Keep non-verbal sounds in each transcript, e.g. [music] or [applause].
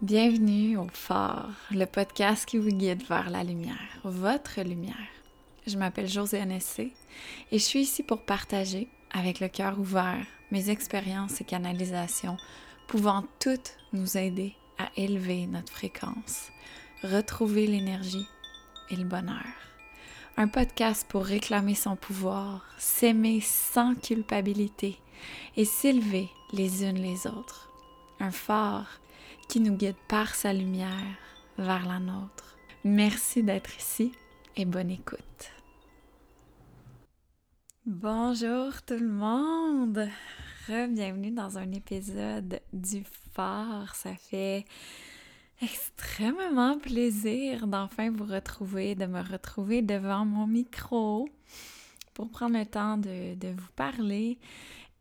Bienvenue au Phare, le podcast qui vous guide vers la lumière, votre lumière. Je m'appelle Josiane Essé et je suis ici pour partager, avec le cœur ouvert, mes expériences et canalisations pouvant toutes nous aider à élever notre fréquence, retrouver l'énergie et le bonheur. Un podcast pour réclamer son pouvoir, s'aimer sans culpabilité et s'élever les unes les autres. Un phare qui nous guide par sa lumière vers la nôtre. Merci d'être ici et bonne écoute. Bonjour tout le monde! Bienvenue dans un épisode du phare. Ça fait extrêmement plaisir d'enfin vous retrouver, de me retrouver devant mon micro pour prendre le temps de, de vous parler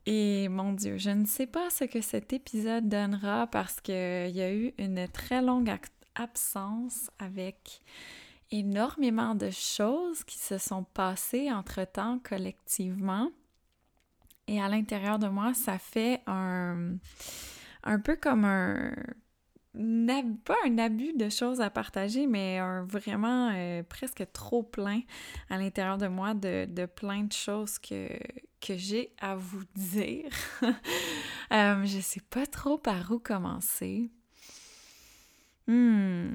et mon Dieu, je ne sais pas ce que cet épisode donnera parce qu'il y a eu une très longue absence avec énormément de choses qui se sont passées entre-temps collectivement. Et à l'intérieur de moi, ça fait un, un peu comme un pas un abus de choses à partager, mais un vraiment euh, presque trop plein à l'intérieur de moi de, de, plein de choses que, que j'ai à vous dire. [laughs] euh, je sais pas trop par où commencer. Hmm.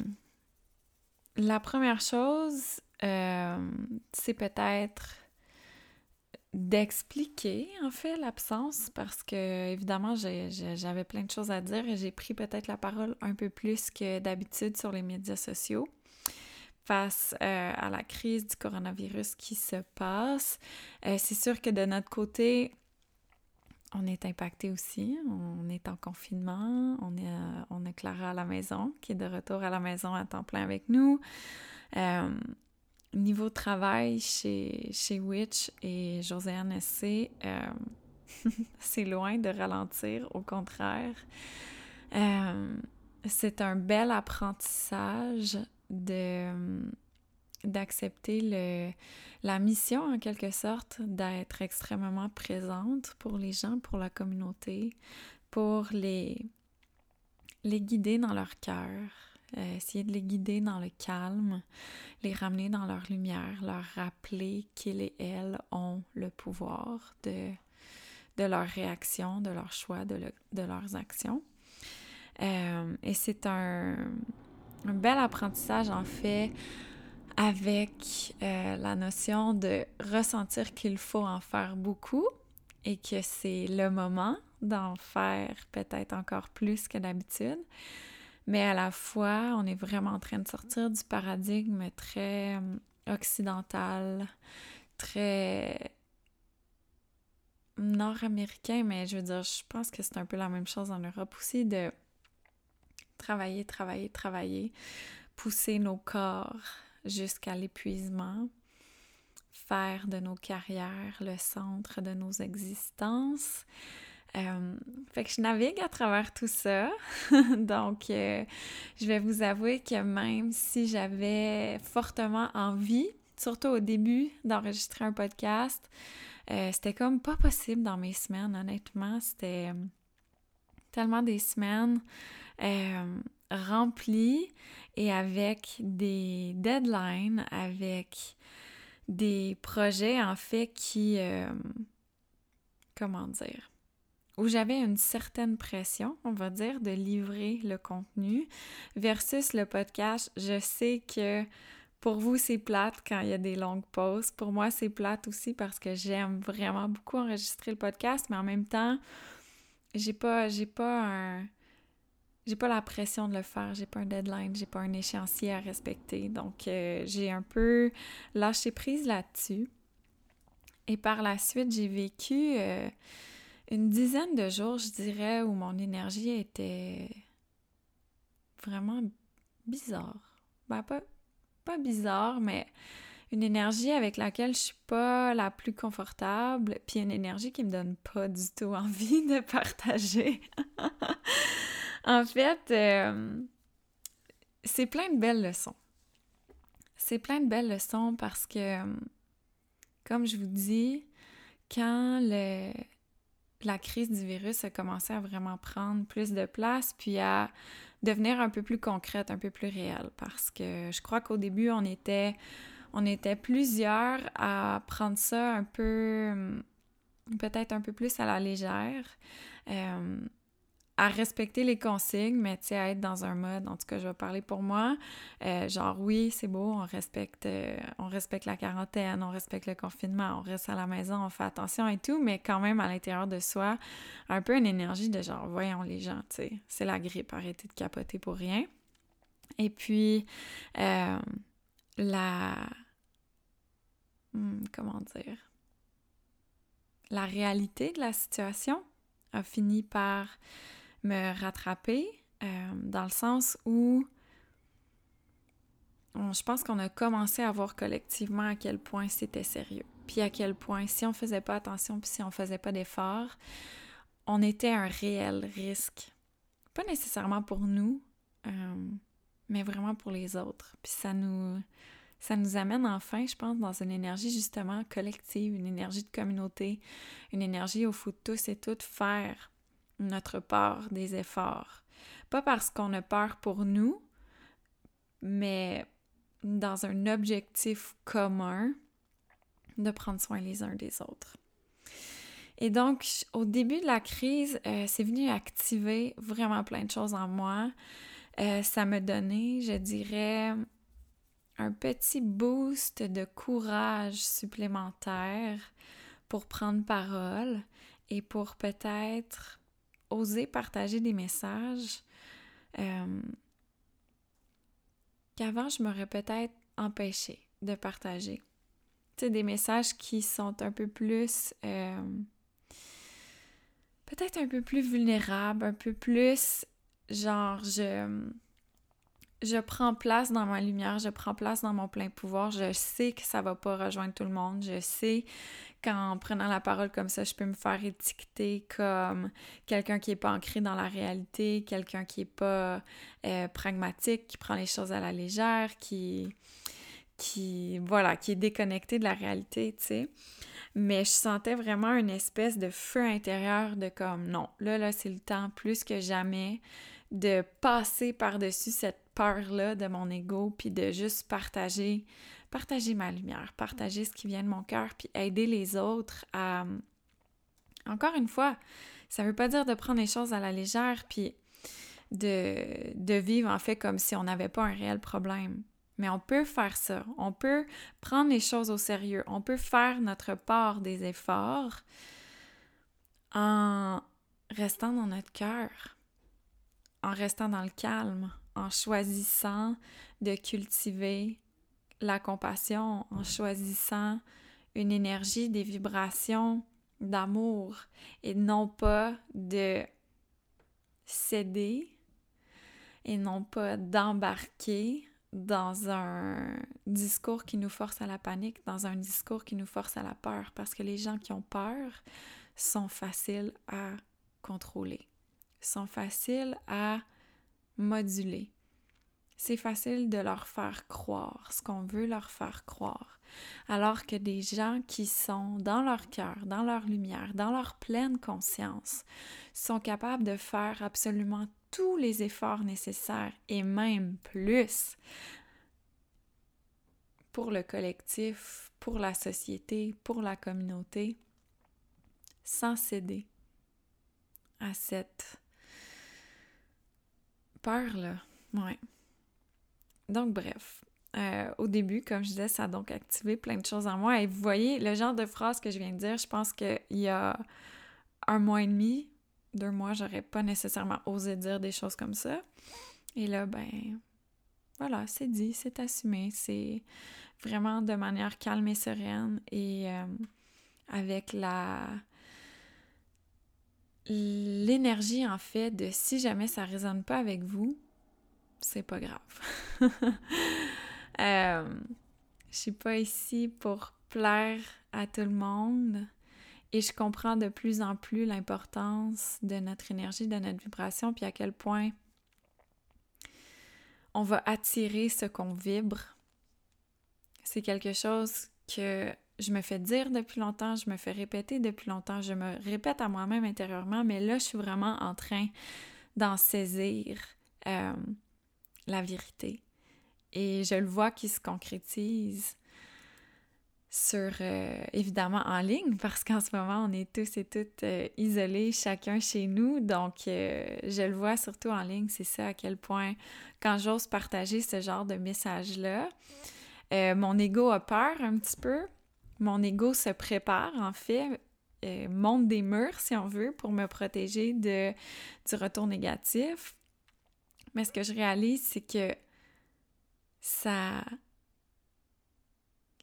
La première chose, euh, c'est peut-être d'expliquer en fait l'absence parce que évidemment j'avais plein de choses à dire et j'ai pris peut-être la parole un peu plus que d'habitude sur les médias sociaux face euh, à la crise du coronavirus qui se passe. Euh, c'est sûr que de notre côté, on est impacté aussi. On est en confinement. On, est, on a Clara à la maison qui est de retour à la maison à temps plein avec nous. Euh, niveau travail chez, chez Witch et Josiane SC, euh, [laughs] c'est loin de ralentir, au contraire. Euh, c'est un bel apprentissage de d'accepter la mission en quelque sorte d'être extrêmement présente pour les gens, pour la communauté, pour les les guider dans leur cœur, euh, essayer de les guider dans le calme, les ramener dans leur lumière, leur rappeler qu'ils et elles ont le pouvoir de, de leurs réactions, de leurs choix, de, leurs actions. Euh, et c'est un, un, bel apprentissage en fait avec euh, la notion de ressentir qu'il faut en faire beaucoup et que c'est le moment d'en faire peut-être encore plus que d'habitude mais à la fois, on est vraiment en train de sortir du paradigme très euh, occidental, très nord-américain, mais je veux dire, je pense que c'est un peu la même chose en Europe aussi, de travailler, travailler, travailler, pousser nos corps jusqu'à l'épuisement, faire de nos carrières le centre de nos existences, euh, fait que je navigue à travers tout ça. [laughs] Donc, euh, je vais vous avouer que même si j'avais fortement envie, surtout au début, d'enregistrer un podcast, euh, c'était comme pas possible dans mes semaines, honnêtement. C'était tellement des semaines remplies et avec des deadlines, avec des projets en fait qui... comment dire où j'avais une certaine pression, on va dire, de livrer le contenu, versus le podcast, je sais que pour vous, c'est plate quand il y a des longues pauses. Pour moi, c'est plate aussi parce que j'aime vraiment beaucoup enregistrer le podcast, mais en même temps, j'ai pas, j'ai pas un, j'ai pas la pression de le faire, j'ai pas un deadline, j'ai pas un échéancier à respecter. Donc, euh, j'ai un peu lâché prise là-dessus. Et par la suite, j'ai vécu euh, une dizaine de jours, je dirais, où mon énergie était vraiment bizarre. Ben, pas, pas bizarre, mais une énergie avec laquelle je suis pas la plus confortable, puis une énergie qui me donne pas du tout envie de [laughs] partager. en fait, euh, c'est plein de belles leçons. C'est plein de belles leçons parce que, comme je vous dis, quand le, la crise du virus a commencé à vraiment prendre plus de place, puis à devenir un peu plus concrète, un peu plus réelle, parce que je crois qu'au début, on était, on était plusieurs à prendre ça un peu, peut-être un peu plus à la légère. Euh, à respecter les consignes, mais tu sais, à être dans un mode, en tout cas, je vais parler pour moi, euh, genre oui, c'est beau, on respecte, euh, on respecte la quarantaine, on respecte le confinement, on reste à la maison, on fait attention et tout, mais quand même à l'intérieur de soi, un peu une énergie de genre, voyons les gens, tu sais, c'est la grippe, arrêtez de capoter pour rien. Et puis, euh, la... Hmm, comment dire? La réalité de la situation a fini par me rattraper euh, dans le sens où je pense qu'on a commencé à voir collectivement à quel point c'était sérieux. Puis à quel point, si on faisait pas attention, puis si on faisait pas d'efforts, on était un réel risque. Pas nécessairement pour nous, euh, mais vraiment pour les autres. Puis ça nous, ça nous amène enfin, je pense, dans une énergie justement collective, une énergie de communauté, une énergie où il faut tous et toutes faire notre part des efforts. Pas parce qu'on a peur pour nous, mais dans un objectif commun de prendre soin les uns des autres. Et donc, au début de la crise, euh, c'est venu activer vraiment plein de choses en moi. Euh, ça m'a donné, je dirais, un petit boost de courage supplémentaire pour prendre parole et pour peut-être oser partager des messages euh, qu'avant je m'aurais peut-être empêché de partager. Tu sais, des messages qui sont un peu plus... Euh, peut-être un peu plus vulnérables, un peu plus genre je je prends place dans ma lumière, je prends place dans mon plein pouvoir, je sais que ça va pas rejoindre tout le monde, je sais qu'en prenant la parole comme ça, je peux me faire étiqueter comme quelqu'un qui est pas ancré dans la réalité, quelqu'un qui est pas euh, pragmatique, qui prend les choses à la légère, qui qui voilà, qui est déconnecté de la réalité, tu sais. Mais je sentais vraiment une espèce de feu intérieur de comme non, là là c'est le temps plus que jamais de passer par-dessus cette peur-là de mon ego, puis de juste partager, partager ma lumière, partager ce qui vient de mon cœur, puis aider les autres à... Encore une fois, ça veut pas dire de prendre les choses à la légère, puis de, de vivre en fait comme si on n'avait pas un réel problème. Mais on peut faire ça, on peut prendre les choses au sérieux, on peut faire notre part des efforts en restant dans notre cœur, en restant dans le calme, en choisissant de cultiver la compassion, en choisissant une énergie, des vibrations d'amour et non pas de céder et non pas d'embarquer dans un discours qui nous force à la panique, dans un discours qui nous force à la peur, parce que les gens qui ont peur sont faciles à contrôler, sont faciles à moduler. C'est facile de leur faire croire ce qu'on veut leur faire croire. Alors que des gens qui sont dans leur cœur, dans leur lumière, dans leur pleine conscience, sont capables de faire absolument tous les efforts nécessaires et même plus pour le collectif, pour la société, pour la communauté, sans céder à cette peur, là. Ouais. Donc, bref. Euh, au début, comme je disais, ça a donc activé plein de choses en moi. Et vous voyez, le genre de phrase que je viens de dire, je pense qu'il y a un mois et demi, deux mois, j'aurais pas nécessairement osé dire des choses comme ça. Et là, ben, voilà, c'est dit, c'est assumé, c'est vraiment de manière calme et sereine et euh, avec la l'énergie en fait de si jamais ça résonne pas avec vous, c'est pas grave. [laughs] euh, je suis pas ici pour plaire à tout le monde et je comprends de plus en plus l'importance de notre énergie, de notre vibration, puis à quel point on va attirer ce qu'on vibre. C'est quelque chose que je me fais dire depuis longtemps, je me fais répéter depuis longtemps, je me répète à moi-même intérieurement, mais là, je suis vraiment en train d'en saisir euh, la vérité. Et je le vois qui se concrétise sur, euh, évidemment, en ligne, parce qu'en ce moment, on est tous et toutes euh, isolés, chacun chez nous. Donc, je le vois surtout en ligne, c'est ça à quel point, quand j'ose partager ce genre de message-là, mon ego a peur un petit peu. Mon ego se prépare, en fait, monte des murs, si on veut, pour me protéger du retour négatif. Mais ce que je réalise, c'est que ça.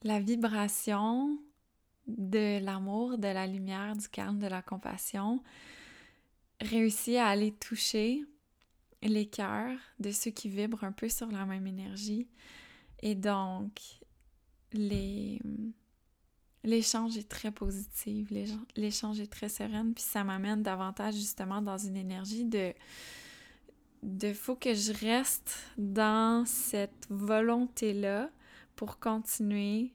La vibration de l'amour, de la lumière, du calme, de la compassion réussit à aller toucher les cœurs de ceux qui vibrent un peu sur la même énergie. Et donc, les. L'échange est très positif, l'échange est très sereine, puis ça m'amène davantage justement dans une énergie de, de faut que je reste dans cette volonté-là pour continuer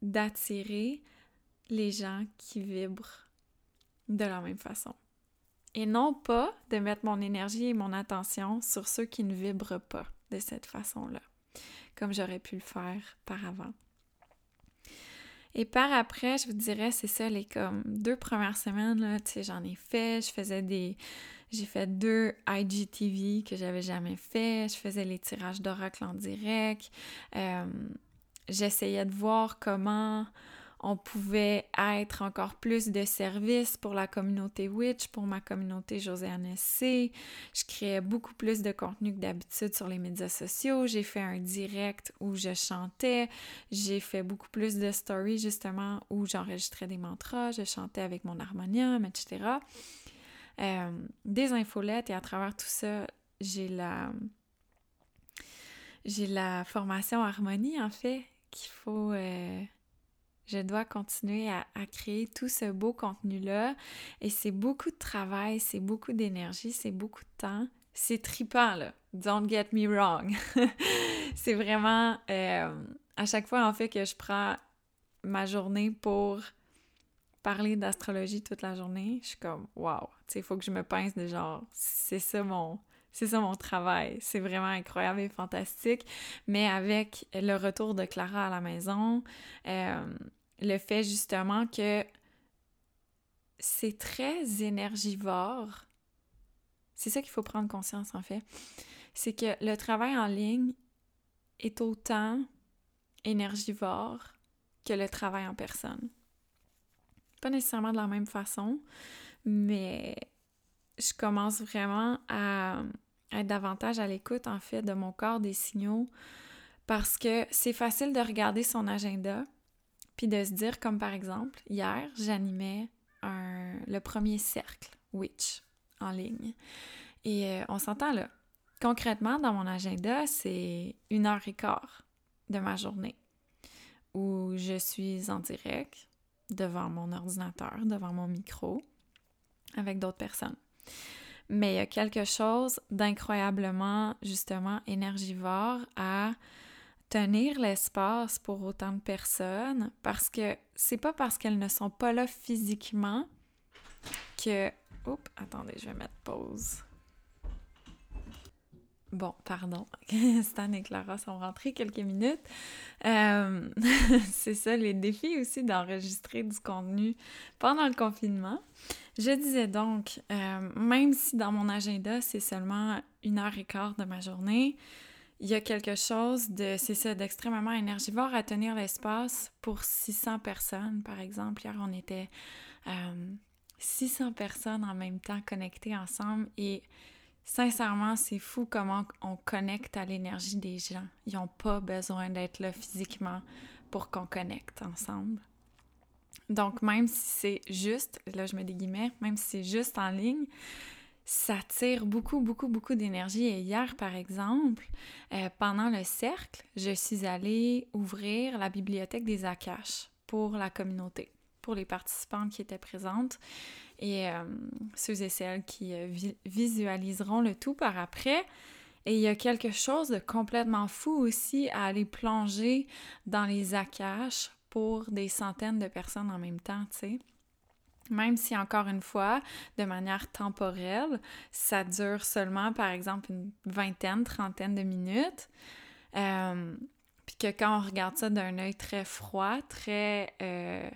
d'attirer les gens qui vibrent de la même façon. Et non pas de mettre mon énergie et mon attention sur ceux qui ne vibrent pas de cette façon-là, comme j'aurais pu le faire par avant. Et par après, je vous dirais, c'est ça, les comme deux premières semaines, là, tu sais, j'en ai fait, je faisais des, j'ai fait deux IGTV que j'avais jamais fait. Je faisais les tirages d'oracle en direct. Euh, j'essayais de voir comment on pouvait être encore plus de service pour la communauté Witch, pour ma communauté Joséanne SC. Je créais beaucoup plus de contenu que d'habitude sur les médias sociaux. J'ai fait un direct où je chantais. J'ai fait beaucoup plus de stories justement où j'enregistrais des mantras, je chantais avec mon harmonium, etc. Euh, des infolettes et à travers tout ça, j'ai la j'ai la formation harmonie en fait qu'il faut euh, je dois continuer à, créer tout ce beau contenu-là. Et c'est beaucoup de travail, c'est beaucoup d'énergie, c'est beaucoup de temps. C'est tripant, là. Don't get me wrong. [laughs] c'est vraiment euh, à chaque fois, en fait, que je prends ma journée pour parler d'astrologie toute la journée, je suis comme wow, tu sais, il faut que je me pince de genre, c'est ça mon c'est ça mon travail. C'est vraiment incroyable et fantastique. Mais avec le retour de Clara à la maison, euh, le fait justement que c'est très énergivore. C'est ça qu'il faut prendre conscience en fait. C'est que le travail en ligne est autant énergivore que le travail en personne. Pas nécessairement de la même façon, mais je commence vraiment à être davantage à l'écoute, en fait, de mon corps, des signaux, parce que c'est facile de regarder son agenda, puis de se dire, comme par exemple, hier, j'animais le premier cercle Witch en ligne. Et euh, on s'entend là. Concrètement, dans mon agenda, c'est une heure et quart de ma journée où je suis en direct, devant mon ordinateur, devant mon micro, avec d'autres personnes. Mais il y a quelque chose d'incroyablement, justement, énergivore à tenir l'espace pour autant de personnes parce que c'est pas parce qu'elles ne sont pas là physiquement que. Oups, attendez, je vais mettre pause. Bon, pardon. [laughs] Stan et Clara sont rentrés quelques minutes. Euh, [laughs] c'est ça, les défis aussi d'enregistrer du contenu pendant le confinement. Je disais donc, euh, même si dans mon agenda, c'est seulement une heure et quart de ma journée, il y a quelque chose de, c'est d'extrêmement énergivore à tenir l'espace pour 600 personnes, par exemple. Hier, on était 600 euh, personnes en même temps connectées ensemble et Sincèrement, c'est fou comment on connecte à l'énergie des gens. Ils n'ont pas besoin d'être là physiquement pour qu'on connecte ensemble. Donc, même si c'est juste, là je mets des même si c'est juste en ligne, ça tire beaucoup, beaucoup, beaucoup d'énergie. Et hier, par exemple, euh, pendant le cercle, je suis allée ouvrir la bibliothèque des Akash pour la communauté, pour les participantes qui étaient présentes et euh, ceux et celles qui euh, visualiseront le tout par après. Et il y a quelque chose de complètement fou aussi à aller plonger dans les akash pour des centaines de personnes en même temps, tu sais. Même si, encore une fois, de manière temporelle, ça dure seulement, par exemple, une vingtaine, trentaine de minutes. Euh, puis que quand on regarde ça d'un œil très froid, très, euh,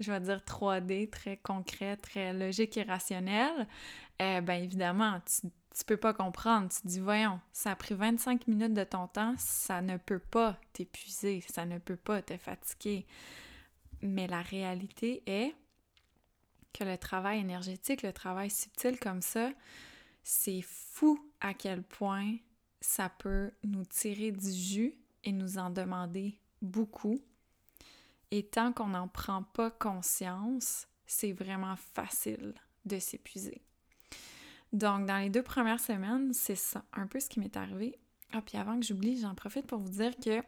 je vais dire 3D, très concret, très logique et rationnel, euh, ben évidemment, tu, tu peux pas comprendre. Tu te dis, voyons, ça a pris 25 minutes de ton temps, ça ne peut pas t'épuiser, ça ne peut pas te fatiguer. Mais la réalité est le travail énergétique, le travail subtil comme ça, c'est fou à quel point ça peut nous tirer du jus et nous en demander beaucoup. Et tant qu'on n'en prend pas conscience, c'est vraiment facile de s'épuiser. Donc, dans les deux premières semaines, c'est ça, un peu ce qui m'est arrivé. Ah, puis avant que j'oublie, j'en profite pour vous dire que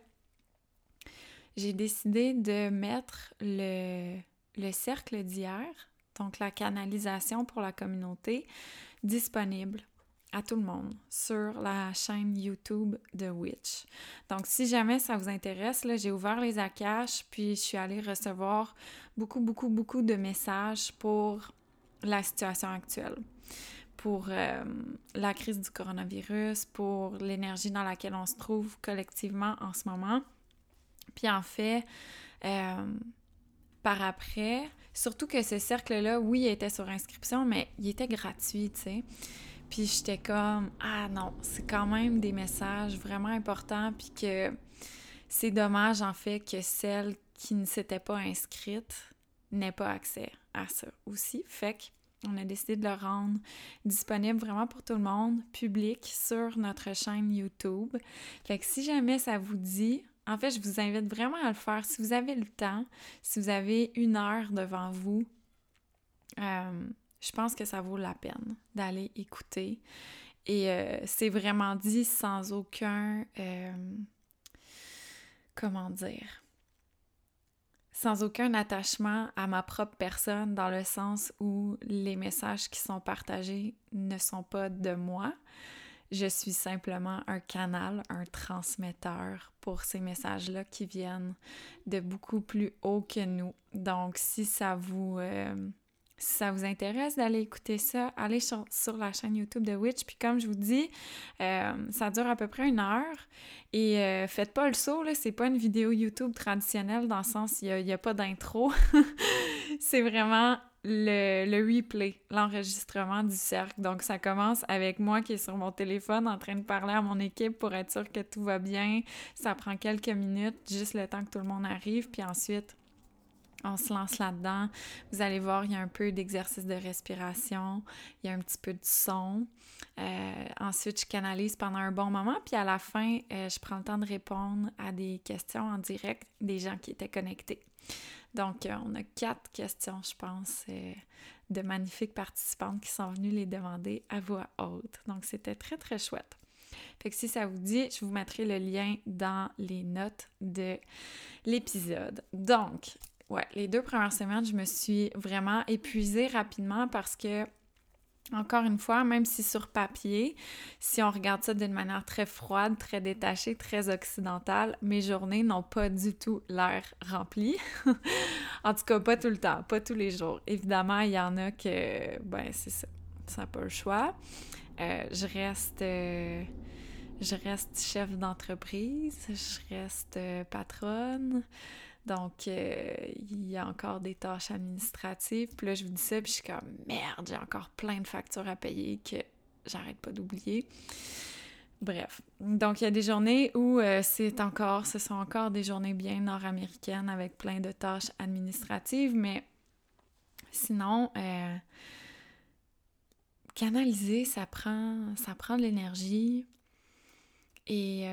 j'ai décidé de mettre le cercle d'hier, donc la canalisation pour la communauté, disponible à tout le monde sur la chaîne YouTube de Witch. Donc, si jamais ça vous intéresse, là, j'ai ouvert les Akash, puis je suis allée recevoir beaucoup, beaucoup, beaucoup de messages pour la situation actuelle pour euh, la crise du coronavirus, pour l'énergie dans laquelle on se trouve collectivement en ce moment. Puis en fait, euh, par après, surtout que ce cercle-là, oui, il était sur inscription, mais il était gratuit, tu sais. Puis j'étais comme, ah non, c'est quand même des messages vraiment importants, puis que c'est dommage en fait que celles qui ne s'étaient pas inscrites n'aient pas accès à ça aussi. Fait que on a décidé de le rendre disponible vraiment pour tout le monde, public, sur notre chaîne YouTube. Fait que si jamais ça vous dit, en fait, je vous invite vraiment à le faire. Si vous avez le temps, si vous avez une heure devant vous, euh, je pense que ça vaut la peine d'aller écouter. Et euh, c'est vraiment dit sans aucun... Euh, comment dire sans aucun attachement à ma propre personne dans le sens où les messages qui sont partagés ne sont pas de moi. Je suis simplement un canal, un transmetteur pour ces messages-là qui viennent de beaucoup plus haut que nous. Donc, si ça vous, euh, intéresse d'aller écouter ça, allez sur, la chaîne YouTube de Witch. Puis comme je vous dis, euh, ça dure à peu près une heure. Et euh, faites pas le saut, là, c'est pas une vidéo YouTube traditionnelle dans le sens il n'y a, pas d'intro. [laughs] c'est vraiment le, le replay, l'enregistrement du cercle. Donc ça commence avec moi qui est sur mon téléphone en train de parler à mon équipe pour être sûr que tout va bien. Ça prend quelques minutes, juste le temps que tout le monde arrive. Puis ensuite, on se lance là-dedans. Vous allez voir, il y a un peu d'exercice de respiration, il y a un petit peu de son. Euh, ensuite, je canalise pendant un bon moment, puis à la fin, euh, je prends le temps de répondre à des questions en direct des gens qui étaient connectés. Donc, euh, on a quatre questions, je pense, de magnifiques participantes qui sont venues les demander à voix haute. Donc, c'était très, très chouette. Fait que si ça vous dit, je vous mettrai le lien dans les notes de l'épisode. Donc, ouais, les deux premières semaines, je me suis vraiment épuisée rapidement parce que, encore une fois, même si sur papier, si on regarde ça d'une manière très froide, très détachée, très occidentale, mes journées n'ont pas du tout l'air remplies. [laughs] en tout cas, pas tout le temps, pas tous les jours. Évidemment, il y en a que, ben, c'est ça, ça n'a pas le choix. Euh, je reste. Euh, je reste chef d'entreprise, je reste euh, patronne, donc, euh, il y a encore des tâches administratives. Puis là, je vous dis ça, puis je suis comme merde, j'ai encore plein de factures à payer que j'arrête pas d'oublier. Bref, donc il y a des journées où euh, c'est encore, ce sont encore des journées bien nord-américaines avec plein de tâches administratives, mais sinon, euh, canaliser, ça prend, ça prend de l'énergie. Et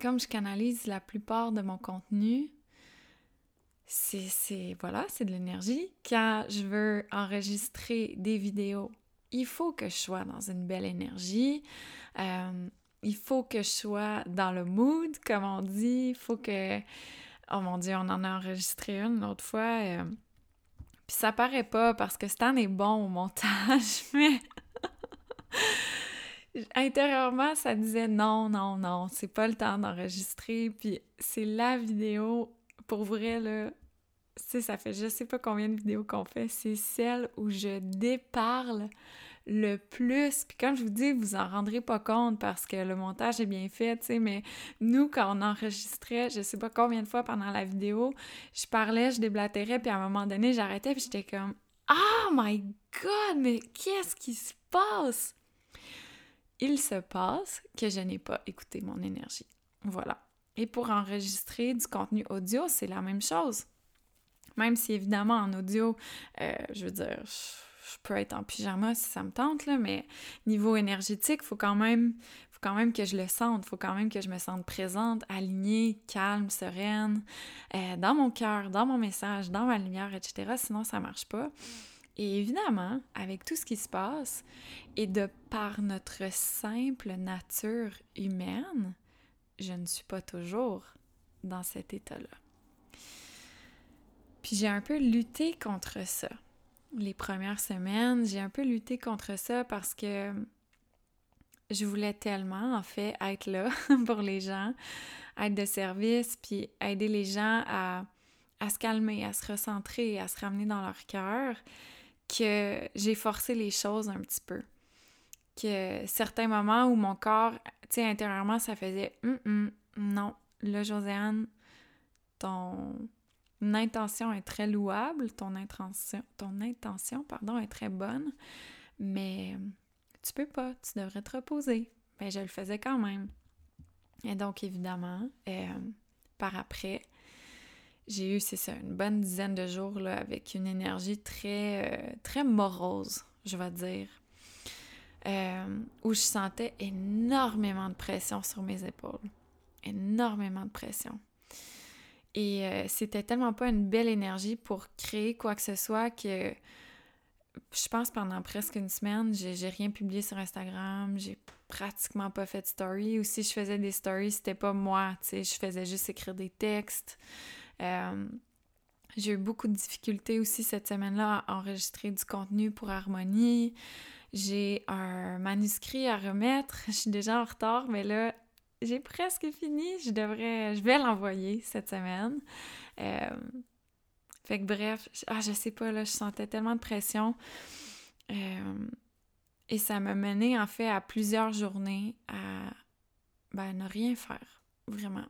comme je canalise la plupart de mon contenu, c'est voilà, c'est de l'énergie. Quand je veux enregistrer des vidéos, il faut que je sois dans une belle énergie. Euh, il faut que je sois dans le mood, comme on dit. Il faut que... Oh mon Dieu, on en a enregistré une l'autre fois. Euh, puis ça paraît pas parce que Stan est bon au montage, [laughs] mais intérieurement, ça disait non, non, non, c'est pas le temps d'enregistrer. Puis c'est la vidéo, pour vrai, là, sais, ça fait je sais pas combien de vidéos qu'on fait, c'est celle où je déparle le plus. Puis comme je vous dis, vous en rendrez pas compte parce que le montage est bien fait, tu sais, mais nous, quand on enregistrait, je sais pas combien de fois pendant la vidéo, je parlais, je déblatérais, puis à un moment donné, j'arrêtais, puis j'étais comme « Oh my God, mais qu'est-ce qui se passe? » Il se passe que je n'ai pas écouté mon énergie. Voilà. Et pour enregistrer du contenu audio, c'est la même chose. Même si évidemment en audio, euh, je veux dire, je peux être en pyjama si ça me tente, là, mais niveau énergétique, faut quand même faut quand même que je le sente, faut quand même que je me sente présente, alignée, calme, sereine, euh, dans mon cœur, dans mon message, dans ma lumière, etc. Sinon, ça marche pas. Et évidemment, avec tout ce qui se passe, et de par notre simple nature humaine, je ne suis pas toujours dans cet état-là. Puis j'ai un peu lutté contre ça les premières semaines, j'ai un peu lutté contre ça parce que je voulais tellement, en fait, être là [laughs] pour les gens, être de service, puis aider les gens à, se calmer, à se recentrer, à se ramener dans leur cœur, que j'ai forcé les choses un petit peu. Que certains moments où mon corps, tu sais, intérieurement, ça faisait hum, hum, non, là, Josiane, ton, intention est très louable, ton intention, ton intention pardon, est très bonne, mais tu peux pas, tu devrais te reposer. Mais je le faisais quand même. Et donc, évidemment, euh, par après, j'ai eu, c'est ça, une bonne dizaine de jours là, avec une énergie très, euh, très morose, je vais dire. Euh, où je sentais énormément de pression sur mes épaules. Énormément de pression. Et euh, c'était tellement pas une belle énergie pour créer quoi que ce soit que je pense pendant presque une semaine, j'ai rien publié sur Instagram, j'ai pratiquement pas fait de story. Ou si je faisais des stories, c'était pas moi, tu sais, je faisais juste écrire des textes. Euh, j'ai eu beaucoup de difficultés aussi cette semaine-là à enregistrer du contenu pour Harmonie. J'ai un manuscrit à remettre. [laughs] Je suis déjà en retard, mais là, j'ai presque fini. Je devrais, je vais l'envoyer cette semaine. Euh, fait que bref, ah, je sais pas, là, je sentais tellement de pression. Euh, et ça m'a mené en fait à plusieurs journées à ben, ne rien faire, vraiment.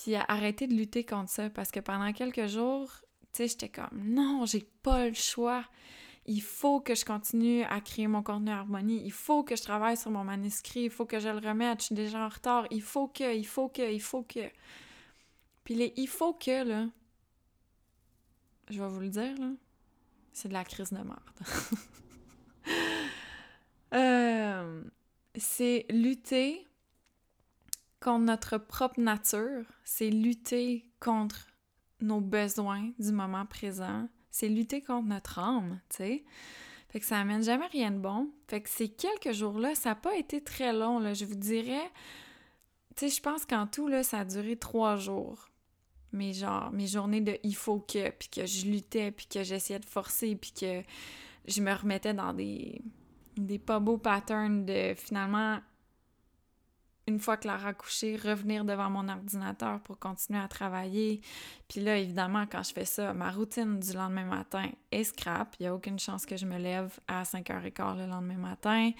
Puis arrêter de lutter contre ça parce que pendant quelques jours, tu sais, j'étais comme non, j'ai pas le choix. Il faut que je continue à créer mon contenu harmonie, il faut que je travaille sur mon manuscrit, il faut que je le remette, je suis déjà en retard, il faut que, il faut que, il faut que. Puis les il faut que, là, je vais vous le dire, là, c'est de la crise de merde. [laughs] Euh, c'est lutter contre notre propre nature, c'est lutter contre nos besoins du moment présent, c'est lutter contre notre âme, tu sais. Fait que ça amène jamais rien de bon. Fait que ces quelques jours-là, ça n'a pas été très long, là. Je vous dirais, tu sais, je pense qu'en tout, là, ça a duré trois jours. Mais genre, mes journées de il faut que, puis que je luttais, puis que j'essayais de forcer, puis que je me remettais dans des, des pas beaux patterns de finalement une fois Clara a couché, revenir devant mon ordinateur pour continuer à travailler. Puis là, évidemment, quand je fais ça, ma routine du lendemain matin est scrap. Il n'y a aucune chance que je me lève à 5h15 le lendemain matin.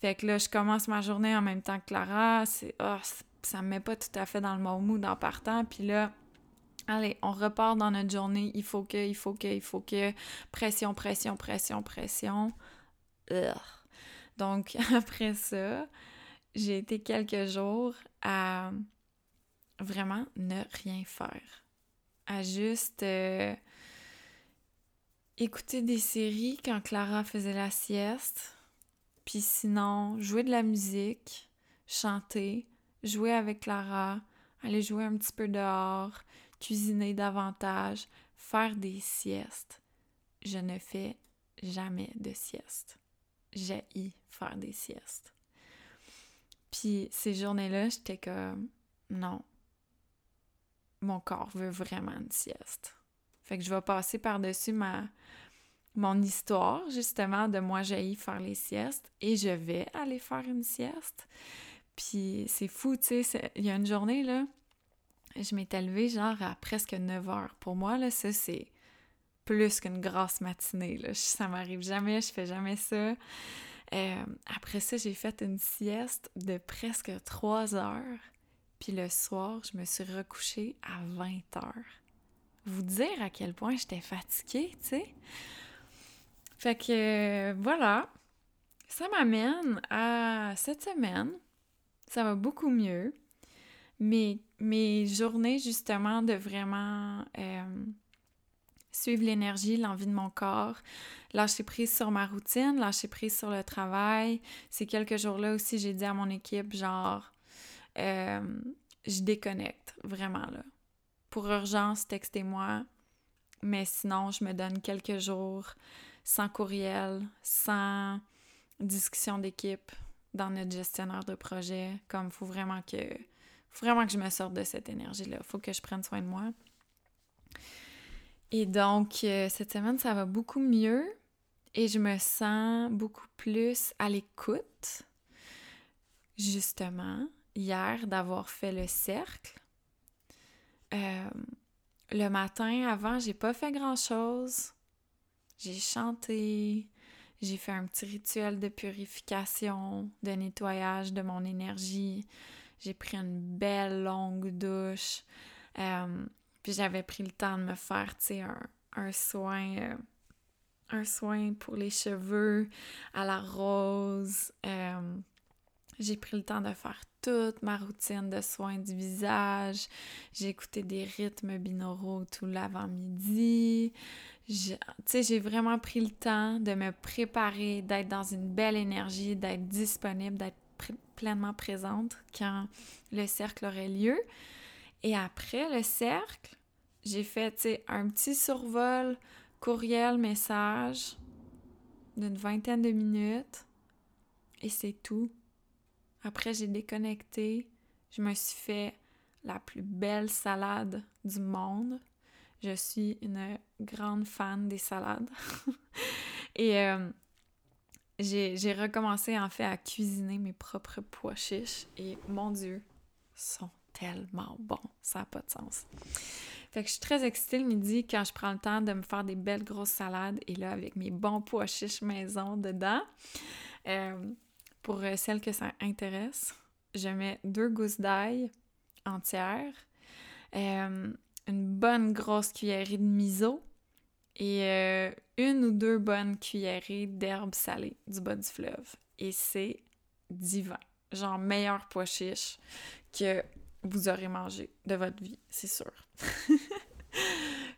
Fait que là, je commence ma journée en même temps que Clara. C'est, oh, ça me met pas tout à fait dans le bon mood en partant. Puis là, allez, on repart dans notre journée. Il faut que, il faut que, il faut que. Pression, pression, pression, pression. Donc, [laughs] après ça, j'ai été quelques jours à vraiment ne rien faire. À juste euh, écouter des séries quand Clara faisait la sieste. Puis sinon, jouer de la musique, chanter, jouer avec Clara, aller jouer un petit peu dehors, cuisiner davantage, faire des siestes. Je ne fais jamais de sieste. J'ai faire des siestes. Puis ces journées-là, j'étais comme non. Mon corps veut vraiment une sieste. Fait que je vais passer par-dessus ma mon histoire justement de moi j'ai faire les siestes et je vais aller faire une sieste. Puis c'est fou, tu sais, il y a une journée là, je m'étais levée genre à presque 9 heures. Pour moi, là, ça, c'est plus qu'une grasse matinée. Ça m'arrive jamais, je fais jamais ça. Euh, après ça, j'ai fait une sieste de presque 3 heures. Puis le soir, je me suis recouchée à 20 heures. Vous dire à quel point j'étais fatiguée, tu sais? Fait que voilà, ça m'amène à cette semaine. Ça va beaucoup mieux. Mes, mes journées, justement, de vraiment euh, suivre l'énergie, l'envie de mon corps, lâcher prise sur ma routine, lâcher prise sur le travail. Ces quelques jours-là aussi, j'ai dit à mon équipe, genre, euh, je déconnecte, vraiment, là. Pour urgence, textez-moi. Mais sinon, je me donne quelques jours sans courriel, sans discussion d'équipe dans notre gestionnaire de projet. Comme faut vraiment que faut vraiment que je me sorte de cette énergie-là. Faut que je prenne soin de moi. Et donc, euh, cette semaine, ça va beaucoup mieux et je me sens beaucoup plus à l'écoute. Justement, hier, d'avoir fait le cercle. Euh, le matin, avant, j'ai pas fait grand-chose. J'ai chanté, j'ai fait un petit rituel de purification, de nettoyage de mon énergie. J'ai pris une belle longue douche. Euh, puis j'avais pris le temps de me faire, tu sais, un, soin... Euh, un soin pour les cheveux à la rose. Euh, j'ai pris le temps de faire toute ma routine de soins du visage. J'ai écouté des rythmes binauraux tout l'avant-midi. Tu sais, j'ai vraiment pris le temps de me préparer, d'être dans une belle énergie, d'être disponible, d'être pleinement présente quand le cercle aurait lieu. Et après le cercle, j'ai fait, un petit survol, courriel, message d'une vingtaine de minutes. Et c'est tout. Après, j'ai déconnecté. Je me suis fait la plus belle salade du monde. Je suis une grande fan des salades. [laughs] Et euh, j'ai recommencé en fait à cuisiner mes propres pois chiches. Et mon Dieu, sont tellement bons. Ça n'a pas de sens. Fait que je suis très excitée le midi quand je prends le temps de me faire des belles grosses salades. Et là, avec mes bons pois chiches maison dedans. Euh, pour euh, celles que ça intéresse, je mets deux gousses d'ail entières, euh, une bonne grosse cuillerée de miso et une ou deux bonnes cuillerées d'herbes salées du bas du fleuve. Et c'est divin. Genre meilleur pois chiche que vous aurez mangé de votre vie, c'est sûr. [laughs]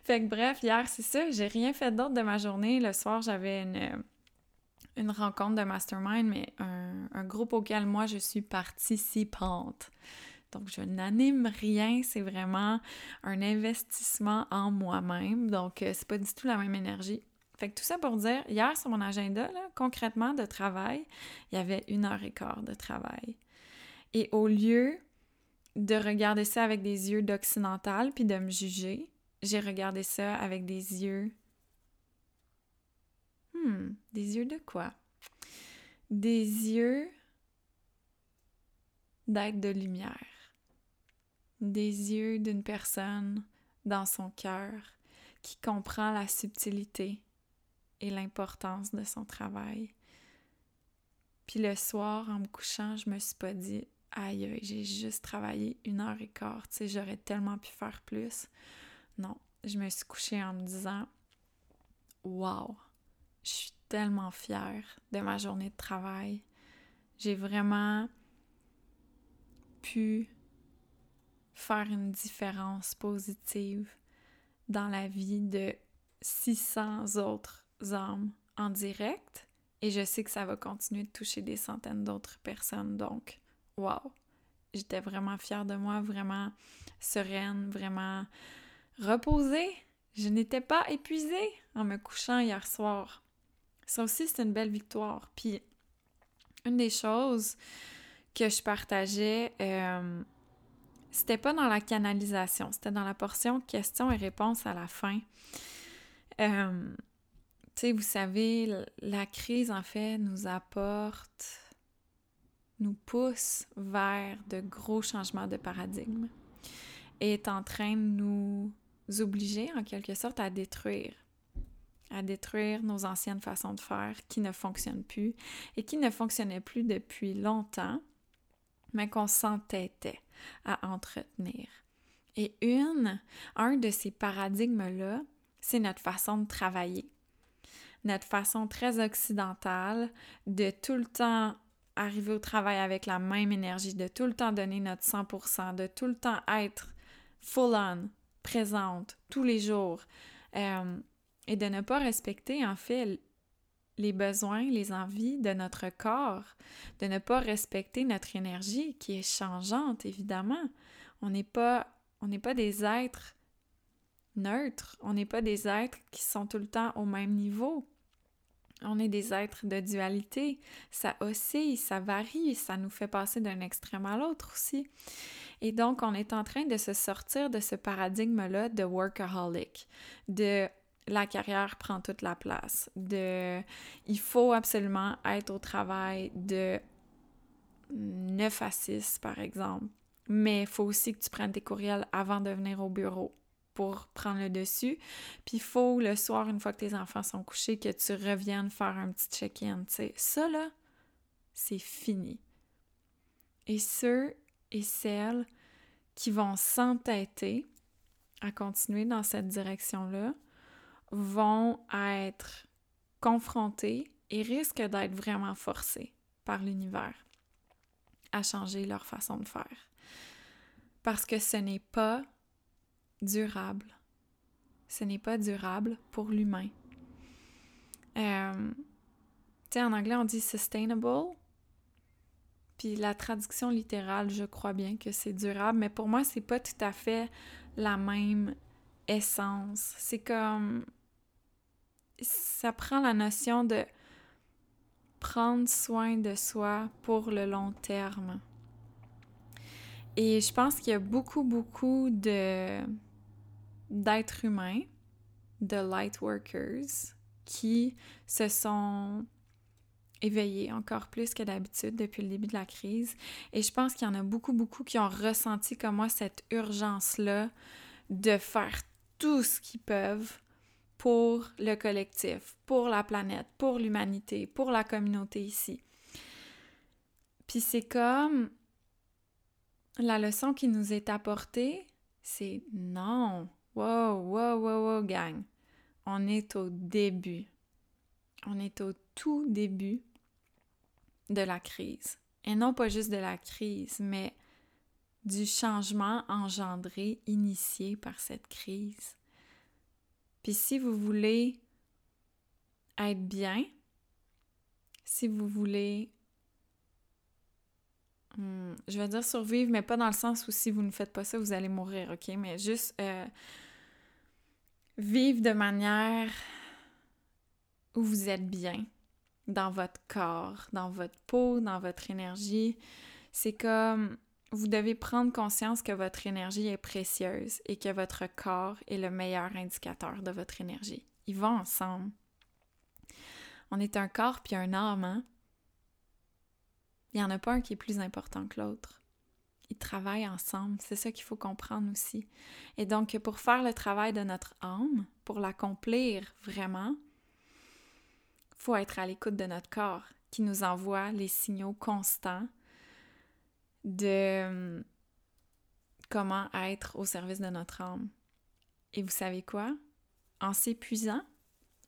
fait que bref, hier, c'est ça, j'ai rien fait d'autre de ma journée. Le soir, j'avais une rencontre de mastermind, mais un, groupe auquel moi je suis participante. Donc, je n'anime rien, c'est vraiment un investissement en moi-même. Donc, euh, c'est pas du tout la même énergie. Fait que tout ça pour dire, hier sur mon agenda, concrètement de travail, il y avait une heure et quart de travail. Et au lieu de regarder ça avec des yeux d'occidental puis de me juger, j'ai regardé ça avec des yeux Hmm, des yeux de quoi? Des yeux d'être de lumière. Des yeux d'une personne dans son cœur qui comprend la subtilité et l'importance de son travail. Puis le soir, en me couchant, je me suis pas dit aïe, j'ai juste travaillé une heure et quart, tu sais, j'aurais tellement pu faire plus. Non, je me suis couchée en me disant Wow, je suis tellement fière de ma journée de travail. J'ai vraiment pu faire une différence positive dans la vie de 600 autres hommes en direct et je sais que ça va continuer de toucher des centaines d'autres personnes. Donc, wow! J'étais vraiment fière de moi, vraiment sereine, vraiment reposée. Je n'étais pas épuisée en me couchant hier soir. Ça aussi, c'est une belle victoire. Puis, une des choses que je partageais, euh, c'était pas dans la canalisation, c'était dans la portion questions et réponses à la fin. Euh, tu sais, vous savez, la crise, en fait, nous apporte, nous pousse vers de gros changements de paradigme. est en train de nous obliger en quelque sorte à détruire à détruire nos anciennes façons de faire qui ne fonctionnent plus et qui ne fonctionnaient plus depuis longtemps, mais qu'on s'entêtait à entretenir. Et une, un de ces paradigmes-là, c'est notre façon de travailler. Notre façon très occidentale de tout le temps arriver au travail avec la même énergie, de tout le temps donner notre 100%, de tout le temps être full on, présente, tous les jours. Euh, et de ne pas respecter en fait les besoins, les envies de notre corps, de ne pas respecter notre énergie qui est changeante évidemment. On n'est pas on n'est pas des êtres neutres, on n'est pas des êtres qui sont tout le temps au même niveau. On est des êtres de dualité, ça oscille, ça varie, ça nous fait passer d'un extrême à l'autre aussi. Et donc, on est en train de se sortir de ce paradigme-là de workaholic, de la carrière prend toute la place, de il faut absolument être au travail de 9 à 6 par exemple, mais il faut aussi que tu prennes tes courriels avant de venir au bureau pour prendre le dessus. Puis il faut le soir, une fois que tes enfants sont couchés, que tu reviennes faire un petit check-in. Ça, là, c'est fini. Et ceux et celles qui vont s'entêter à continuer dans cette direction-là, vont être confrontés et risquent d'être vraiment forcés par l'univers à changer leur façon de faire. Parce que ce n'est pas durable. Ce n'est pas durable pour l'humain. Euh, tu sais, en anglais, on dit sustainable. Puis la traduction littérale, je crois bien que c'est durable, mais pour moi, c'est pas tout à fait la même essence. C'est comme ça prend la notion de prendre soin de soi pour le long terme. Et je pense qu'il y a beaucoup, beaucoup de d'êtres humains, de light workers, qui se sont éveillés encore plus que d'habitude depuis le début de la crise. Et je pense qu'il y en a beaucoup, beaucoup qui ont ressenti comme moi cette urgence-là de faire tout ce qu'ils peuvent pour le collectif, pour la planète, pour l'humanité, pour la communauté ici. Puis c'est comme la leçon qui nous est apportée, c'est non. Wow, wow, wow, wow, gang. On est au début. On est au tout début de la crise. Et non pas juste de la crise, mais du changement engendré, initié par cette crise. Puis si vous voulez être bien, si vous voulez, hmm, je vais dire survivre, mais pas dans le sens où si vous ne faites pas ça, vous allez mourir, ok? Mais juste euh, vivre de manière où vous êtes bien dans votre corps, dans votre peau, dans votre énergie. C'est comme vous devez prendre conscience que votre énergie est précieuse et que votre corps est le meilleur indicateur de votre énergie. Ils vont ensemble. On est un corps puis un âme, hein? Il n'y en a pas un qui est plus important que l'autre. Ils travaillent ensemble, c'est ça qu'il faut comprendre aussi. Et donc, pour faire le travail de notre âme, pour l'accomplir vraiment, faut être à l'écoute de notre corps qui nous envoie les signaux constants de comment être au service de notre âme. Et vous savez quoi? En s'épuisant,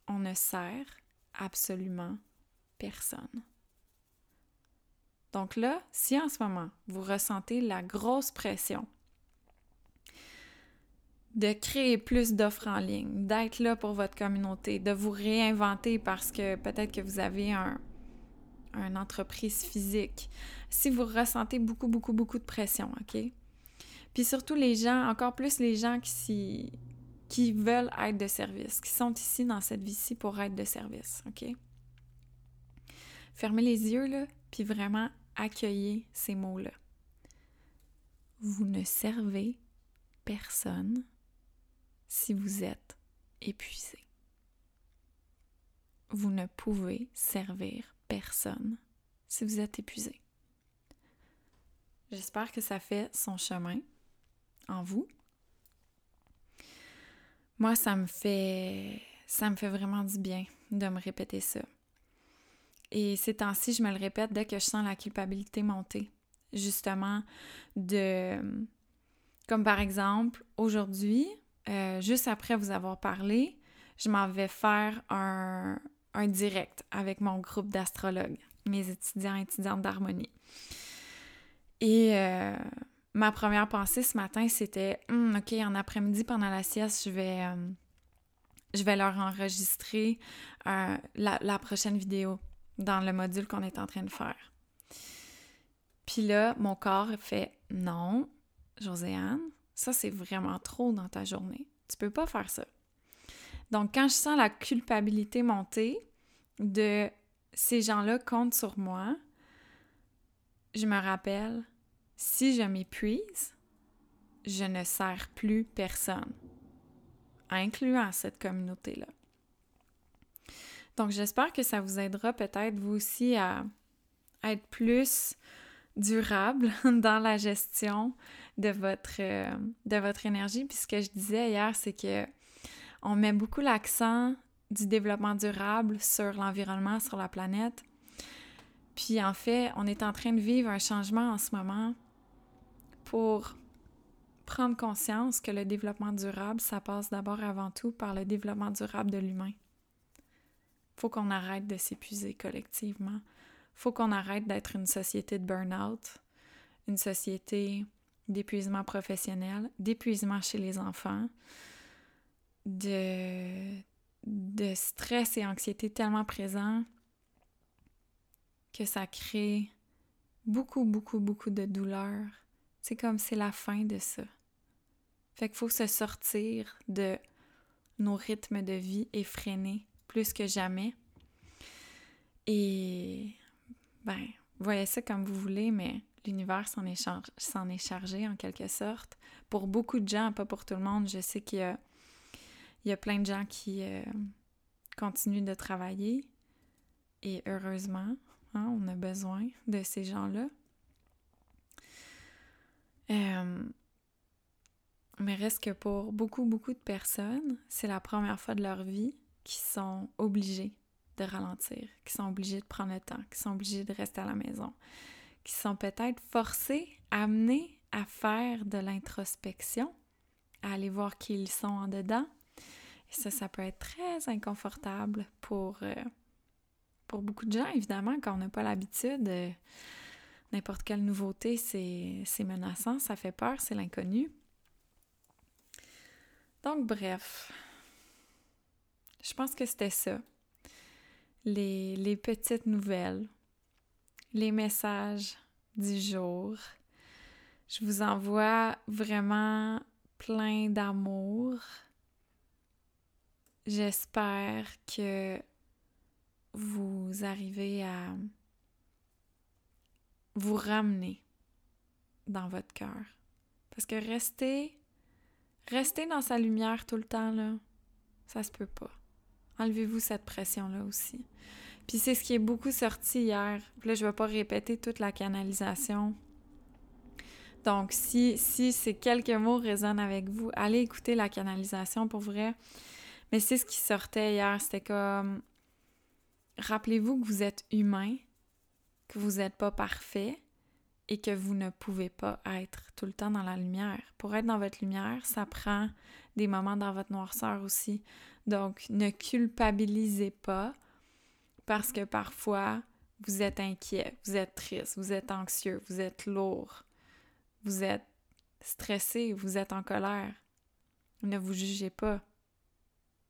on ne sert absolument personne. Donc là, si en ce moment, vous ressentez la grosse pression de créer plus d'offres en ligne, d'être là pour votre communauté, de vous réinventer parce que peut-être que vous avez un, une entreprise physique, si vous ressentez beaucoup, beaucoup, beaucoup de pression, OK? Puis surtout les gens, encore plus les gens qui, qui veulent être de service, qui sont ici dans cette vie-ci pour être de service, OK? Fermez les yeux, là, puis vraiment accueillez ces mots-là. Vous ne servez personne si vous êtes épuisé. Vous ne pouvez servir personne si vous êtes épuisé. J'espère que ça fait son chemin en vous, moi, ça me fait ça me fait vraiment du bien de me répéter ça. Et ces temps-ci, je me le répète dès que je sens la culpabilité monter. Justement, de... Comme par exemple, aujourd'hui, euh, juste après vous avoir parlé, je m'en vais faire un, un direct avec mon groupe d'astrologues, mes étudiants et étudiantes d'harmonie. Et euh, ma première pensée ce matin, c'était hum, OK, en après-midi, pendant la sieste, je vais, euh, je vais leur enregistrer la, la, prochaine vidéo dans le module qu'on est en train de faire. Puis là, mon corps fait non, Joséanne, ça c'est vraiment trop dans ta journée. Tu peux pas faire ça. Donc, quand je sens la culpabilité monter de ces gens-là comptent sur moi, je me rappelle, si je m'épuise, je ne sers plus personne, incluant cette communauté-là. Donc, j'espère que ça vous aidera peut-être vous aussi à, être plus durable [laughs] dans la gestion de votre, euh, de votre énergie. Puis ce que je disais hier, c'est que on met beaucoup l'accent du développement durable sur l'environnement, sur la planète. Puis en fait, on est en train de vivre un changement en ce moment pour prendre conscience que le développement durable, ça passe d'abord avant tout par le développement durable de l'humain. Faut qu'on arrête de s'épuiser collectivement. Faut qu'on arrête d'être une société de burn-out, une société d'épuisement professionnel, d'épuisement chez les enfants, de, stress et anxiété tellement présents que ça crée beaucoup, beaucoup, beaucoup de douleur. C'est comme c'est la fin de ça. Fait qu'il faut se sortir de nos rythmes de vie effrénés plus que jamais. Et ben, voyez ça comme vous voulez, mais l'univers s'en est, chargé en quelque sorte. Pour beaucoup de gens, pas pour tout le monde, je sais qu'il y y a plein de gens qui euh, continuent de travailler et heureusement, hein, on a besoin de ces gens-là. Euh, mais reste que pour beaucoup, beaucoup de personnes, c'est la première fois de leur vie qui sont obligés de ralentir, qui sont obligés de prendre le temps, qui sont obligés de rester à la maison, qui sont peut-être forcés, amenés à faire de l'introspection, à aller voir qui ils sont en dedans, et ça, ça peut être très inconfortable pour, euh, pour beaucoup de gens, évidemment, quand on n'a pas l'habitude. Euh, n'importe quelle nouveauté, c'est menaçant, ça fait peur, c'est l'inconnu. Donc, bref, je pense que c'était ça. Les, petites nouvelles, les messages du jour. Je vous envoie vraiment plein d'amour, J'espère que vous arrivez à vous ramener dans votre cœur. Parce que rester, rester dans sa lumière tout le temps, là, ça se peut pas. Enlevez-vous cette pression-là aussi. Puis c'est ce qui est beaucoup sorti hier. Là, je vais pas répéter toute la canalisation. Donc, si, si ces quelques mots résonnent avec vous, allez écouter la canalisation pour vrai. Mais c'est ce qui sortait hier, c'était comme rappelez-vous que vous êtes humain, que vous n'êtes pas parfait et que vous ne pouvez pas être tout le temps dans la lumière. Pour être dans votre lumière, ça prend des moments dans votre noirceur aussi. Donc, ne culpabilisez pas parce que parfois, vous êtes inquiet, vous êtes triste, vous êtes anxieux, vous êtes lourd, vous êtes stressé, vous êtes en colère. Ne vous jugez pas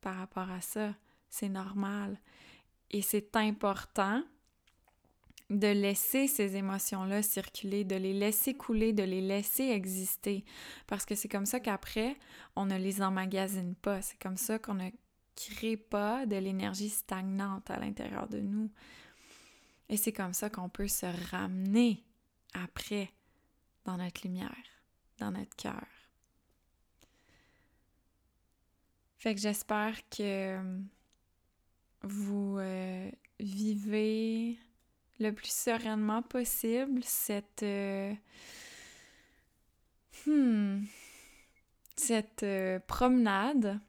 par rapport à ça. C'est normal. Et c'est important de laisser ces émotions-là circuler, de les laisser couler, de les laisser exister. Parce que c'est comme ça qu'après, on ne les emmagasine pas. C'est comme ça qu'on ne crée pas de l'énergie stagnante à l'intérieur de nous. Et c'est comme ça qu'on peut se ramener après dans notre lumière, dans notre cœur. Fait que j'espère que vous euh, vivez le plus sereinement possible cette euh, hmm, cette euh, promenade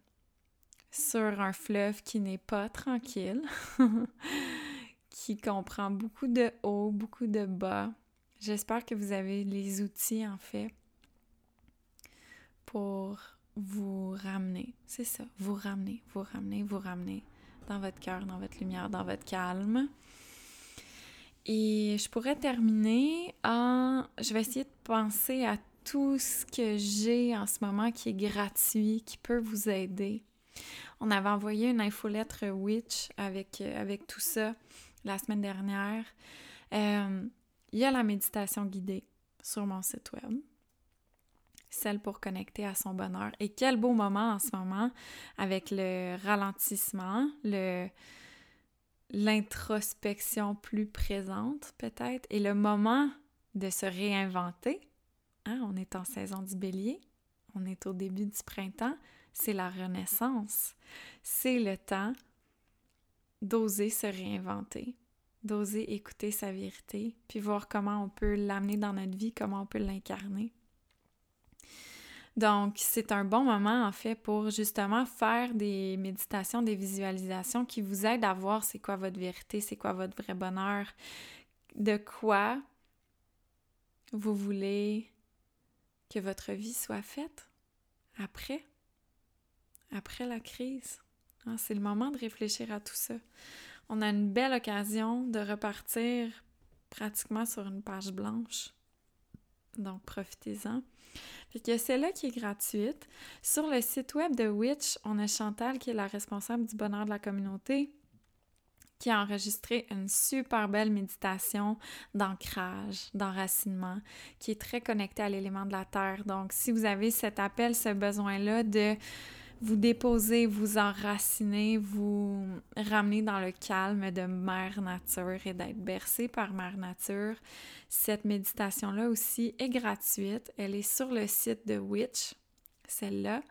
sur un fleuve qui n'est pas tranquille, [laughs] qui comprend beaucoup de hauts, beaucoup de bas. J'espère que vous avez les outils, en fait, pour vous ramener. C'est ça, vous ramener, vous ramener, vous ramener dans votre cœur, dans votre lumière, dans votre calme. Et je pourrais terminer en... Je vais essayer de penser à tout ce que j'ai en ce moment qui est gratuit, qui peut vous aider. On avait envoyé une infolettre Witch avec, euh, avec tout ça la semaine dernière. Euh, il y a la méditation guidée sur mon site web, celle pour connecter à son bonheur. Et quel beau moment en ce moment avec le ralentissement, le l'introspection plus présente peut-être et le moment de se réinventer. Hein, on est en saison du bélier, on est au début du printemps, c'est la renaissance. C'est le temps d'oser se réinventer, d'oser écouter sa vérité, puis voir comment on peut l'amener dans notre vie, comment on peut l'incarner. Donc, c'est un bon moment, en fait, pour justement faire des méditations, des visualisations qui vous aident à voir c'est quoi votre vérité, c'est quoi votre vrai bonheur, de quoi vous voulez que votre vie soit faite après après la crise. Ah, c'est le moment de réfléchir à tout ça. On a une belle occasion de repartir pratiquement sur une page blanche. Donc, profitez-en. Fait que celle-là qui est gratuite. Sur le site web de Witch, on a Chantal qui est la responsable du bonheur de la communauté qui a enregistré une super belle méditation d'ancrage, d'enracinement, qui est très connectée à l'élément de la terre. Donc, si vous avez cet appel, ce besoin-là de vous déposer, vous enraciner, vous ramener dans le calme de Mère Nature et d'être bercé par Mère Nature. Cette méditation-là aussi est gratuite. Elle est sur le site de Witch, celle-là.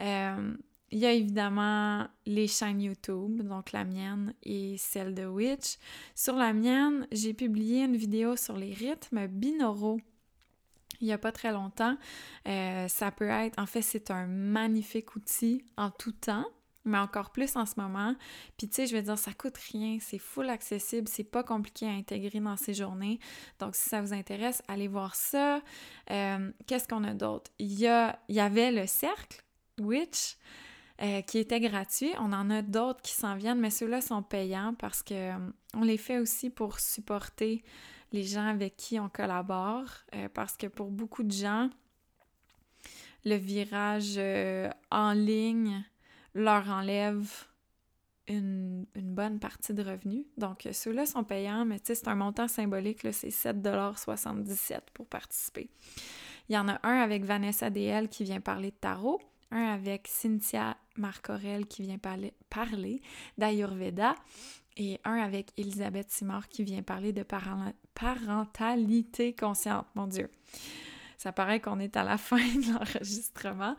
Euh, il y a évidemment les chaînes YouTube, donc la mienne et celle de Witch. Sur la mienne, j'ai publié une vidéo sur les rythmes binauraux il n'y a pas très longtemps. Euh, ça peut être, en fait, c'est un magnifique outil en tout temps, mais encore plus en ce moment. Puis tu sais, je veux dire, ça coûte rien, c'est full accessible, c'est pas compliqué à intégrer dans ces journées. Donc si ça vous intéresse, allez voir ça. Euh, qu'est-ce qu'on a d'autre? Il y, a, y avait le cercle, Witch. Euh, qui était gratuit. On en a d'autres qui s'en viennent, mais ceux-là sont payants parce que on les fait aussi pour supporter les gens avec qui on collabore, euh, parce que pour beaucoup de gens, le virage euh, en ligne leur enlève une, bonne partie de revenus. Donc, ceux-là sont payants, mais c'est un montant symbolique, c'est 7,77 pour participer. Il y en a un avec Vanessa DL qui vient parler de tarot, un avec Cynthia Marcorel qui vient parler, parler d'Ayurveda, et un avec Elisabeth Simard qui vient parler de parentalité consciente. Mon Dieu, ça paraît qu'on est à la [laughs] fin de l'enregistrement.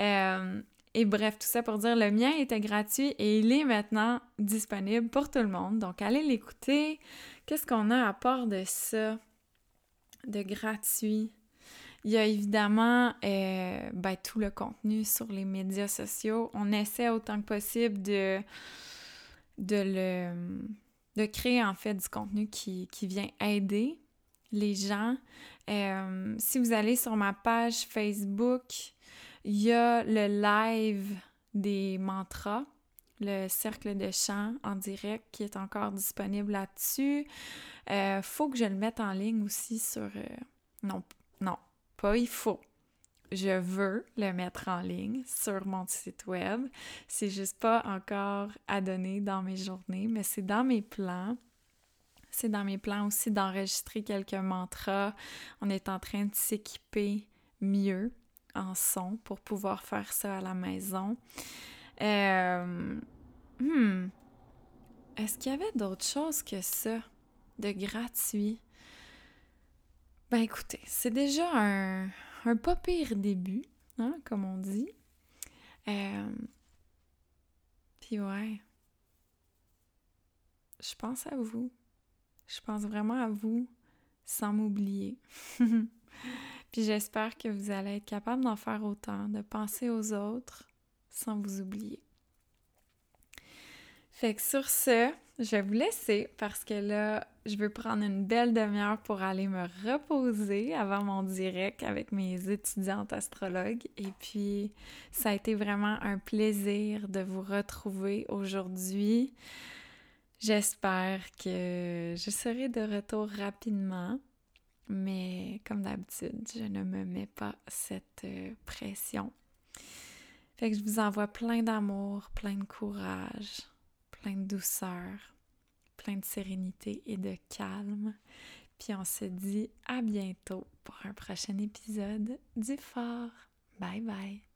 Euh, et bref, tout ça pour dire, le mien était gratuit et il est maintenant disponible pour tout le monde. Donc, allez l'écouter. Qu'est-ce qu'on a à part de ça, de gratuit? Il y a évidemment euh, ben, tout le contenu sur les médias sociaux. On essaie autant que possible de de créer en fait du contenu qui, vient aider les gens. Euh, si vous allez sur ma page Facebook, il y a le live des mantras, le cercle de chant en direct qui est encore disponible là-dessus. Euh, faut que je le mette en ligne aussi sur... Euh, non, non, pas il faut je veux le mettre en ligne sur mon site web. C'est juste pas encore à donner dans mes journées, mais c'est dans mes plans. C'est dans mes plans aussi d'enregistrer quelques mantras. On est en train de s'équiper mieux en son pour pouvoir faire ça à la maison. Euh, hmm. Est-ce qu'il y avait d'autres choses que ça de gratuit? Ben écoutez, c'est déjà un, un pas pire début, hein, comme on dit. Euh, puis ouais, je pense à vous. Je pense vraiment à vous sans m'oublier. [laughs] Puis j'espère que vous allez être capable d'en faire autant, de penser aux autres sans vous oublier. Fait que sur ce, je vais vous laisser parce que là, je veux prendre une belle demi-heure pour aller me reposer avant mon direct avec mes étudiantes astrologues. Et puis, ça a été vraiment un plaisir de vous retrouver aujourd'hui. J'espère que je serai de retour rapidement. Mais comme d'habitude, je ne me mets pas cette euh, pression. Fait que je vous envoie plein d'amour, plein de courage, plein de douceur, plein de sérénité et de calme. Puis on se dit à bientôt pour un prochain épisode du Fort. Bye bye.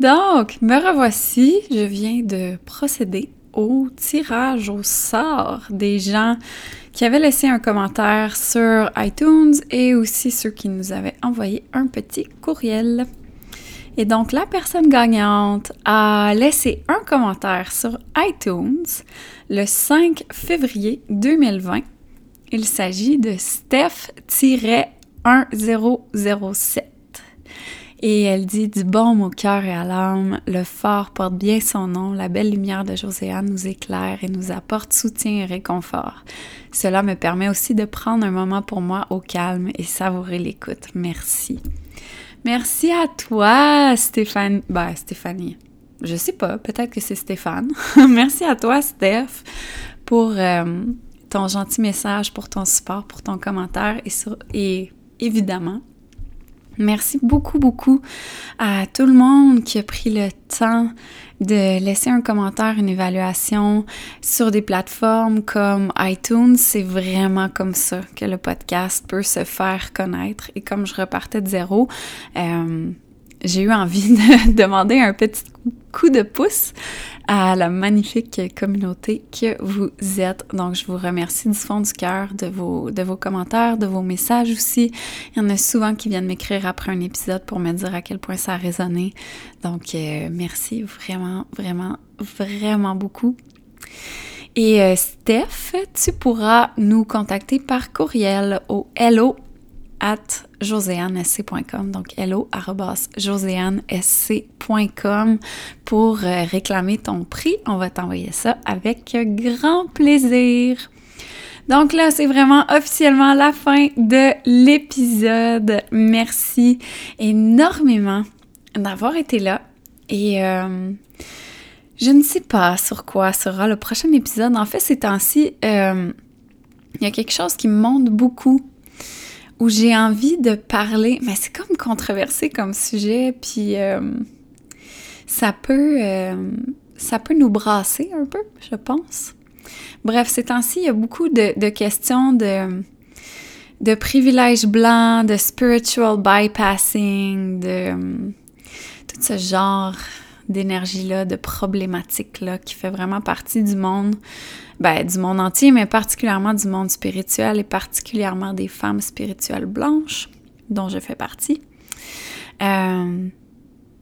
Donc, me revoici. Je viens de procéder au tirage au sort des gens qui avaient laissé un commentaire sur iTunes et aussi ceux qui nous avaient envoyé un petit courriel. Et donc, la personne gagnante a laissé un commentaire sur iTunes le 5 février 2020. Il s'agit de Steph-1007. Et elle dit Du bon au cœur et à l'âme, le phare porte bien son nom, la belle lumière de Joséanne nous éclaire et nous apporte soutien et réconfort. Cela me permet aussi de prendre un moment pour moi au calme et savourer l'écoute. Merci. Merci à toi, Stéphanie. Ben, Stéphanie. Je sais pas, peut-être que c'est Stéphane. [laughs] Merci à toi, Steph, pour euh, ton gentil message, pour ton support, pour ton commentaire et évidemment Merci beaucoup, beaucoup à tout le monde qui a pris le temps de laisser un commentaire, une évaluation sur des plateformes comme iTunes. C'est vraiment comme ça que le podcast peut se faire connaître. Et comme je repartais de zéro, euh, j'ai eu envie de [laughs] demander un petit coup de pouce à la magnifique communauté que vous êtes. Donc, je vous remercie du fond du cœur de vos, de vos commentaires, de vos messages aussi. Il y en a souvent qui viennent m'écrire après un épisode pour me dire à quel point ça a résonné. Donc, euh, merci vraiment, vraiment, vraiment beaucoup. Et euh, Steph, tu pourras nous contacter par courriel au hello at joséannesc.com, donc hello joséannesc.com pour euh, réclamer ton prix. On va t'envoyer ça avec grand plaisir. Donc là, c'est vraiment officiellement la fin de l'épisode. Merci énormément d'avoir été là. Et euh, je ne sais pas sur quoi sera le prochain épisode. En fait, ces temps-ci, euh, il y a quelque chose qui me monte beaucoup où j'ai envie de parler, mais c'est comme controversé comme sujet, puis euh, ça peut euh, ça peut nous brasser un peu, je pense. Bref, ces temps-ci, il y a beaucoup de, questions de, de privilèges blancs, de spiritual bypassing, de tout ce genre d'énergie-là, de problématiques-là qui fait vraiment partie du monde ben, du monde entier, mais particulièrement du monde spirituel et particulièrement des femmes spirituelles blanches, dont je fais partie. Euh,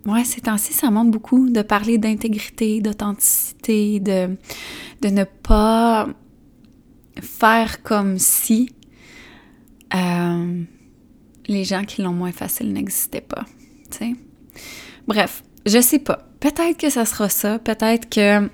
ouais, ces temps-ci, ça montre beaucoup de parler d'intégrité, d'authenticité, de, de ne pas faire comme si euh, les gens qui l'ont moins facile n'existaient pas. sais. Bref, je sais pas. Peut-être que ça sera ça. Peut-être que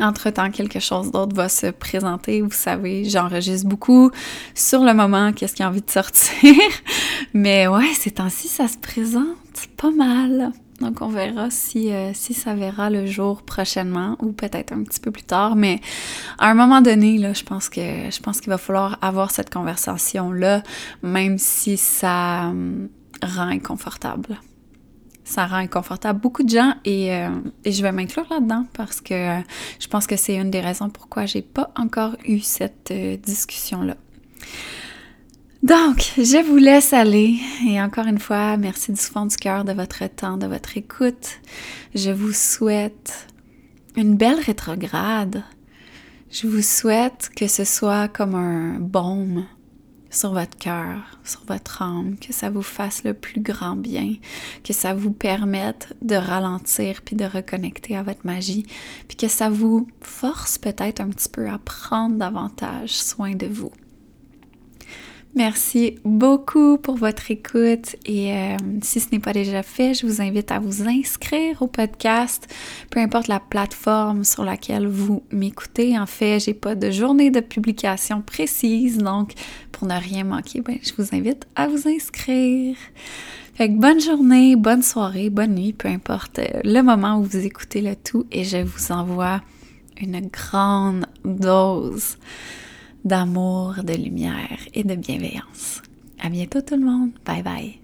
entre-temps, quelque chose d'autre va se présenter. Vous savez, j'enregistre beaucoup sur le moment, qu'est-ce qui a envie de sortir. [laughs] Mais ouais, ces temps-ci, ça se présente pas mal. Donc, on verra si, euh, si ça verra le jour prochainement ou peut-être un petit peu plus tard. Mais à un moment donné, là, je pense que je pense qu'il va falloir avoir cette conversation-là, même si ça hum, rend inconfortable ça rend inconfortable beaucoup de gens euh, et, je vais m'inclure là-dedans parce que je pense que c'est une des raisons pourquoi j'ai pas encore eu cette euh, discussion-là. Donc, je vous laisse aller et encore une fois, merci du fond du cœur de votre temps, de votre écoute. Je vous souhaite une belle rétrograde. Je vous souhaite que ce soit comme un baume sur votre cœur, sur votre âme, que ça vous fasse le plus grand bien, que ça vous permette de ralentir puis de reconnecter à votre magie, puis que ça vous force peut-être un petit peu à prendre davantage soin de vous. Merci beaucoup pour votre écoute et euh, si ce n'est pas déjà fait, je vous invite à vous inscrire au podcast, peu importe la plateforme sur laquelle vous m'écoutez. En fait, j'ai pas de journée de publication précise, donc pour ne rien manquer, ben, je vous invite à vous inscrire. Fait que bonne journée, bonne soirée, bonne nuit, peu importe euh, le moment où vous écoutez le tout et je vous envoie une grande dose d'amour, de lumière et de bienveillance. À bientôt tout le monde. Bye bye.